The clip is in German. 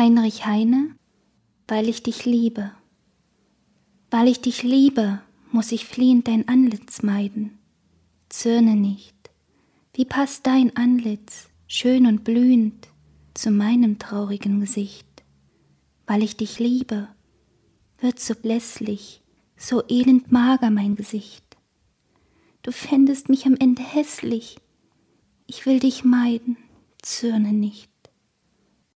Heinrich Heine, weil ich dich liebe. Weil ich dich liebe, muss ich fliehend dein Antlitz meiden. Zürne nicht, wie passt dein Antlitz, schön und blühend, zu meinem traurigen Gesicht. Weil ich dich liebe, wird so blässlich, so elend mager mein Gesicht. Du fändest mich am Ende hässlich. Ich will dich meiden, zürne nicht.